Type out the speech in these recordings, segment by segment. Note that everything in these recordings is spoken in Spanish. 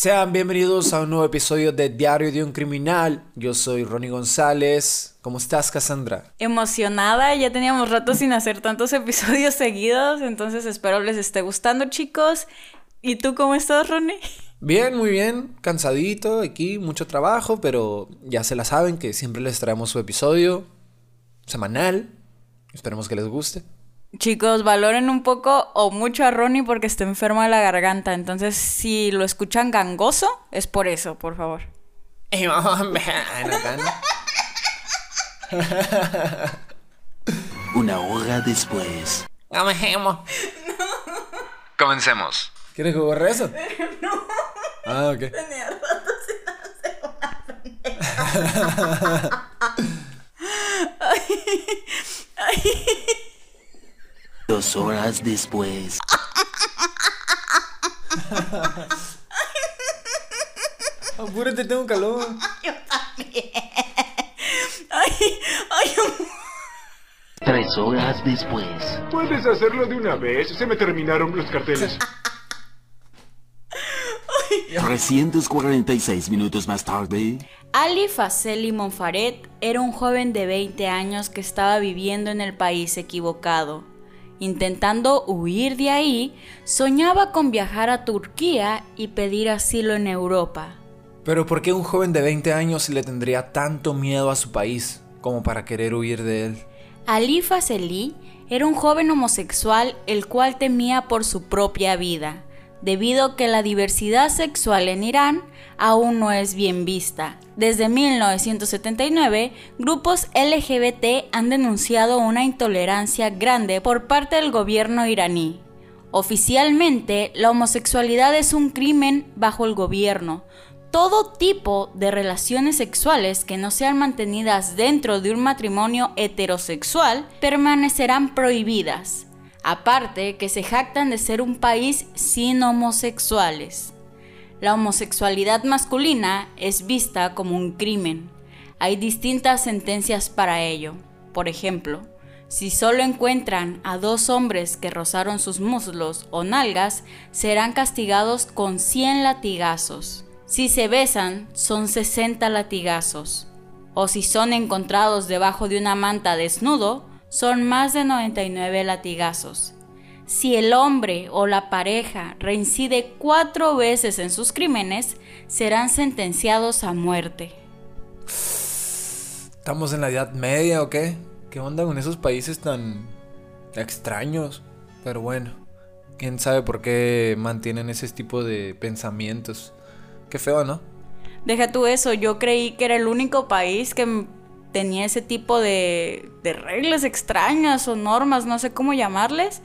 Sean bienvenidos a un nuevo episodio de Diario de un Criminal. Yo soy Ronnie González. ¿Cómo estás, Cassandra? Emocionada, ya teníamos rato sin hacer tantos episodios seguidos, entonces espero les esté gustando, chicos. ¿Y tú cómo estás, Ronnie? Bien, muy bien. Cansadito aquí, mucho trabajo, pero ya se la saben que siempre les traemos su episodio semanal. Esperemos que les guste. Chicos, valoren un poco o mucho a Ronnie porque está enfermo de la garganta. Entonces, si lo escuchan gangoso, es por eso, por favor. Una hora después. Comencemos. ¿Quieres que borre eso? No. Ah, ok. Tenía rato sin hacer una ay, ay. Dos horas después. Apúrate, tengo calor. Yo también. Ay, ay, Tres horas después. Puedes hacerlo de una vez. Se me terminaron los carteles. 346 minutos más tarde. Ali Faceli Monfaret era un joven de 20 años que estaba viviendo en el país equivocado. Intentando huir de ahí, soñaba con viajar a Turquía y pedir asilo en Europa. Pero ¿por qué un joven de 20 años le tendría tanto miedo a su país como para querer huir de él? Ali Faceli era un joven homosexual el cual temía por su propia vida, debido a que la diversidad sexual en Irán aún no es bien vista. Desde 1979, grupos LGBT han denunciado una intolerancia grande por parte del gobierno iraní. Oficialmente, la homosexualidad es un crimen bajo el gobierno. Todo tipo de relaciones sexuales que no sean mantenidas dentro de un matrimonio heterosexual permanecerán prohibidas. Aparte que se jactan de ser un país sin homosexuales. La homosexualidad masculina es vista como un crimen. Hay distintas sentencias para ello. Por ejemplo, si solo encuentran a dos hombres que rozaron sus muslos o nalgas, serán castigados con 100 latigazos. Si se besan, son 60 latigazos. O si son encontrados debajo de una manta desnudo, son más de 99 latigazos si el hombre o la pareja reincide cuatro veces en sus crímenes, serán sentenciados a muerte. ¿Estamos en la Edad Media o qué? ¿Qué onda con esos países tan extraños? Pero bueno, quién sabe por qué mantienen ese tipo de pensamientos. Qué feo, ¿no? Deja tú eso, yo creí que era el único país que tenía ese tipo de, de reglas extrañas o normas, no sé cómo llamarles,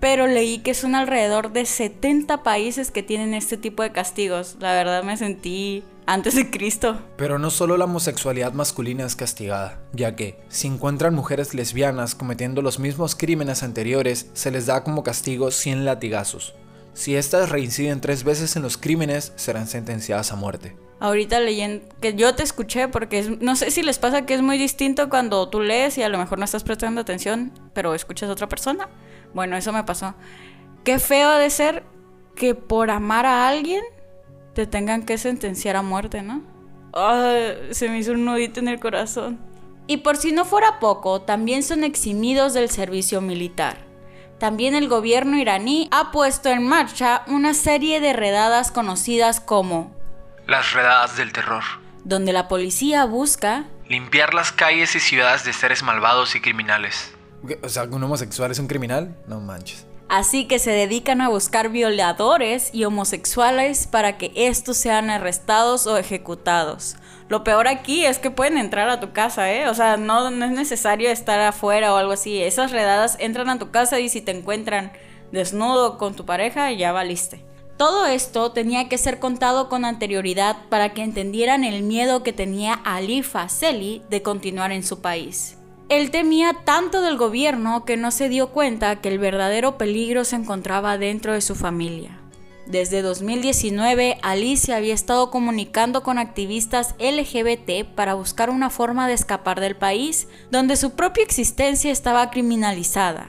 pero leí que son alrededor de 70 países que tienen este tipo de castigos. La verdad me sentí antes de Cristo. Pero no solo la homosexualidad masculina es castigada, ya que si encuentran mujeres lesbianas cometiendo los mismos crímenes anteriores, se les da como castigo 100 latigazos. Si éstas reinciden tres veces en los crímenes, serán sentenciadas a muerte. Ahorita leyendo, que yo te escuché porque no sé si les pasa que es muy distinto cuando tú lees y a lo mejor no estás prestando atención, pero escuchas a otra persona. Bueno, eso me pasó. Qué feo de ser que por amar a alguien te tengan que sentenciar a muerte, ¿no? se me hizo un nudito en el corazón. Y por si no fuera poco, también son eximidos del servicio militar. También el gobierno iraní ha puesto en marcha una serie de redadas conocidas como las redadas del terror, donde la policía busca limpiar las calles y ciudades de seres malvados y criminales. O sea, ¿un homosexual es un criminal? No manches. Así que se dedican a buscar violadores y homosexuales para que estos sean arrestados o ejecutados. Lo peor aquí es que pueden entrar a tu casa, ¿eh? O sea, no, no es necesario estar afuera o algo así. Esas redadas entran a tu casa y si te encuentran desnudo con tu pareja, ya valiste. Todo esto tenía que ser contado con anterioridad para que entendieran el miedo que tenía Alifa Seli de continuar en su país. Él temía tanto del gobierno que no se dio cuenta que el verdadero peligro se encontraba dentro de su familia. Desde 2019, Ali se había estado comunicando con activistas LGBT para buscar una forma de escapar del país donde su propia existencia estaba criminalizada,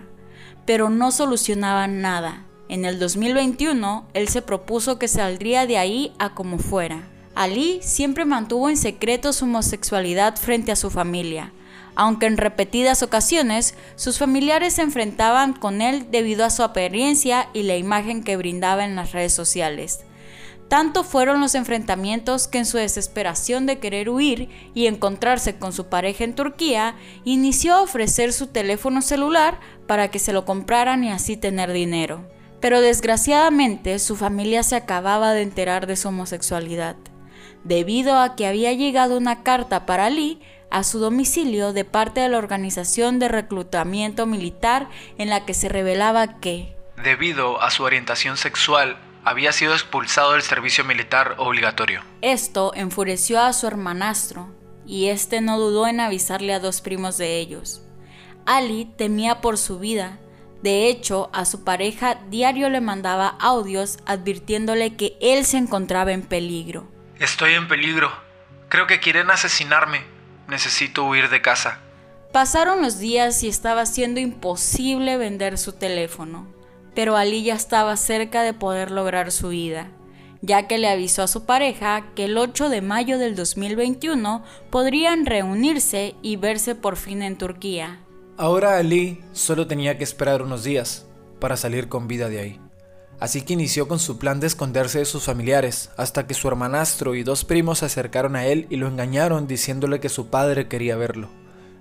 pero no solucionaban nada. En el 2021, él se propuso que saldría de ahí a como fuera. Ali siempre mantuvo en secreto su homosexualidad frente a su familia, aunque en repetidas ocasiones sus familiares se enfrentaban con él debido a su apariencia y la imagen que brindaba en las redes sociales. Tanto fueron los enfrentamientos que en su desesperación de querer huir y encontrarse con su pareja en Turquía, inició a ofrecer su teléfono celular para que se lo compraran y así tener dinero. Pero desgraciadamente su familia se acababa de enterar de su homosexualidad, debido a que había llegado una carta para Lee a su domicilio de parte de la organización de reclutamiento militar en la que se revelaba que, debido a su orientación sexual, había sido expulsado del servicio militar obligatorio. Esto enfureció a su hermanastro, y este no dudó en avisarle a dos primos de ellos. Ali temía por su vida. De hecho, a su pareja diario le mandaba audios advirtiéndole que él se encontraba en peligro. Estoy en peligro. Creo que quieren asesinarme. Necesito huir de casa. Pasaron los días y estaba siendo imposible vender su teléfono, pero Ali ya estaba cerca de poder lograr su ida, ya que le avisó a su pareja que el 8 de mayo del 2021 podrían reunirse y verse por fin en Turquía. Ahora Ali solo tenía que esperar unos días para salir con vida de ahí. Así que inició con su plan de esconderse de sus familiares, hasta que su hermanastro y dos primos se acercaron a él y lo engañaron diciéndole que su padre quería verlo.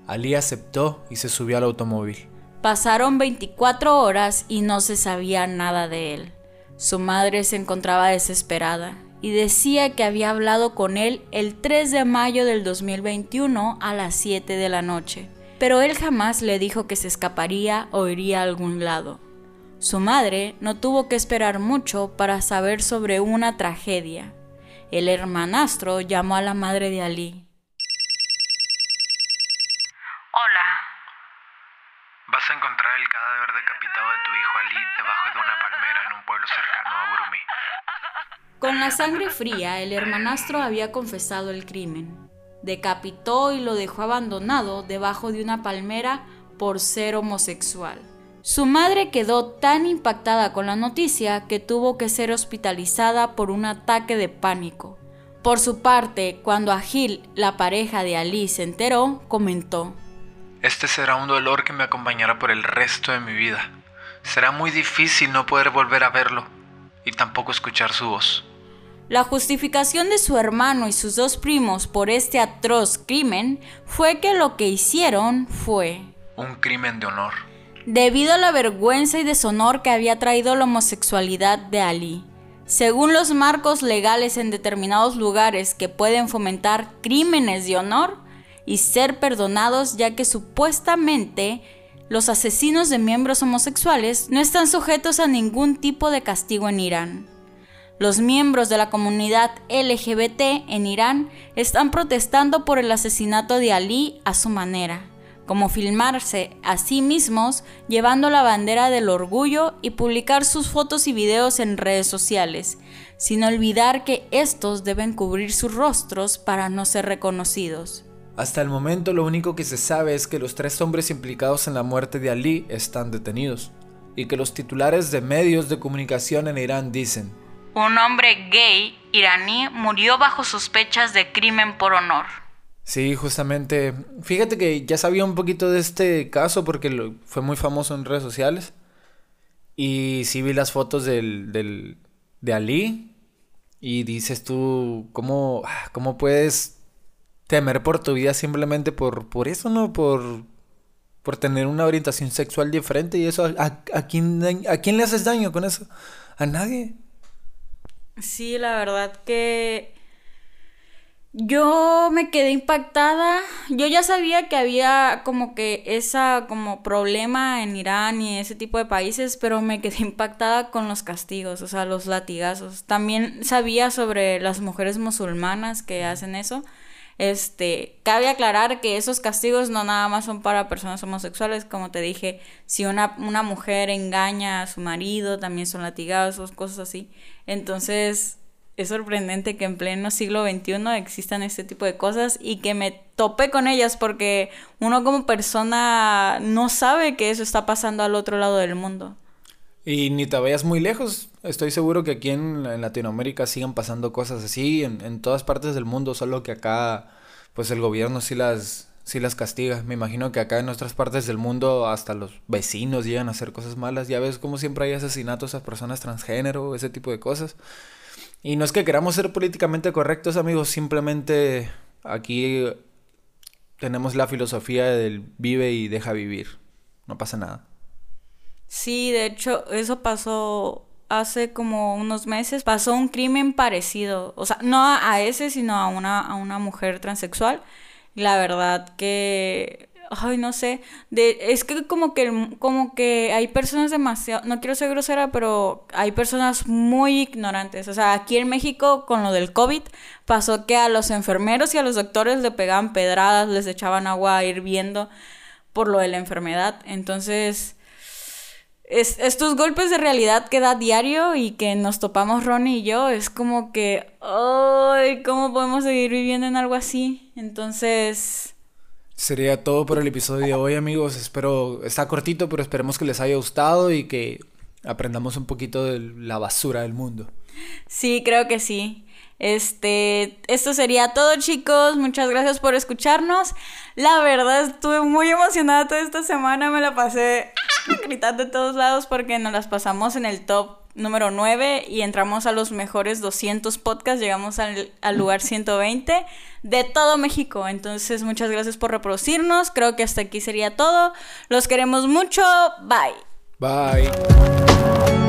Ali aceptó y se subió al automóvil. Pasaron 24 horas y no se sabía nada de él. Su madre se encontraba desesperada y decía que había hablado con él el 3 de mayo del 2021 a las 7 de la noche, pero él jamás le dijo que se escaparía o iría a algún lado. Su madre no tuvo que esperar mucho para saber sobre una tragedia. El hermanastro llamó a la madre de Ali. Hola. Vas a encontrar el cadáver decapitado de tu hijo Ali debajo de una palmera en un pueblo cercano a Burumi. Con la sangre fría, el hermanastro había confesado el crimen. Decapitó y lo dejó abandonado debajo de una palmera por ser homosexual. Su madre quedó tan impactada con la noticia que tuvo que ser hospitalizada por un ataque de pánico. Por su parte, cuando Agil, la pareja de Ali, se enteró, comentó, Este será un dolor que me acompañará por el resto de mi vida. Será muy difícil no poder volver a verlo y tampoco escuchar su voz. La justificación de su hermano y sus dos primos por este atroz crimen fue que lo que hicieron fue un crimen de honor debido a la vergüenza y deshonor que había traído la homosexualidad de Ali. Según los marcos legales en determinados lugares que pueden fomentar crímenes de honor y ser perdonados ya que supuestamente los asesinos de miembros homosexuales no están sujetos a ningún tipo de castigo en Irán. Los miembros de la comunidad LGBT en Irán están protestando por el asesinato de Ali a su manera como filmarse a sí mismos llevando la bandera del orgullo y publicar sus fotos y videos en redes sociales, sin olvidar que estos deben cubrir sus rostros para no ser reconocidos. Hasta el momento lo único que se sabe es que los tres hombres implicados en la muerte de Ali están detenidos, y que los titulares de medios de comunicación en Irán dicen, un hombre gay iraní murió bajo sospechas de crimen por honor. Sí, justamente. Fíjate que ya sabía un poquito de este caso porque fue muy famoso en redes sociales. Y sí vi las fotos del, del, de Ali. Y dices tú, ¿cómo, cómo puedes temer por tu vida simplemente por, por eso, no? Por, por tener una orientación sexual diferente. Y eso, ¿a, a, quién, ¿a quién le haces daño con eso? A nadie. Sí, la verdad que yo me quedé impactada. Yo ya sabía que había como que esa como problema en Irán y ese tipo de países, pero me quedé impactada con los castigos, o sea, los latigazos. También sabía sobre las mujeres musulmanas que hacen eso. Este, cabe aclarar que esos castigos no nada más son para personas homosexuales, como te dije, si una, una mujer engaña a su marido, también son latigados, cosas así. Entonces, es sorprendente que en pleno siglo XXI existan este tipo de cosas y que me tope con ellas porque uno como persona no sabe que eso está pasando al otro lado del mundo. Y ni te vayas muy lejos. Estoy seguro que aquí en, en Latinoamérica siguen pasando cosas así, en, en, todas partes del mundo, solo que acá, pues el gobierno sí las, sí las castiga. Me imagino que acá en otras partes del mundo hasta los vecinos llegan a hacer cosas malas. Ya ves como siempre hay asesinatos a personas transgénero, ese tipo de cosas. Y no es que queramos ser políticamente correctos, amigos, simplemente aquí tenemos la filosofía del vive y deja vivir. No pasa nada. Sí, de hecho, eso pasó hace como unos meses. Pasó un crimen parecido. O sea, no a ese, sino a una, a una mujer transexual. La verdad que ay, no sé, de, es que como que, como que hay personas demasiado, no quiero ser grosera, pero hay personas muy ignorantes. O sea, aquí en México con lo del COVID pasó que a los enfermeros y a los doctores le pegaban pedradas, les echaban agua hirviendo por lo de la enfermedad. Entonces, es, estos golpes de realidad que da diario y que nos topamos Ronnie y yo, es como que, ay, ¿cómo podemos seguir viviendo en algo así? Entonces... Sería todo por el episodio de hoy, amigos. Espero, está cortito, pero esperemos que les haya gustado y que aprendamos un poquito de la basura del mundo. Sí, creo que sí. Este, esto sería todo, chicos. Muchas gracias por escucharnos. La verdad, estuve muy emocionada toda esta semana. Me la pasé gritando de todos lados porque nos las pasamos en el top número 9 y entramos a los mejores 200 podcasts. Llegamos al, al lugar 120 de todo México. Entonces, muchas gracias por reproducirnos. Creo que hasta aquí sería todo. Los queremos mucho. Bye. Bye.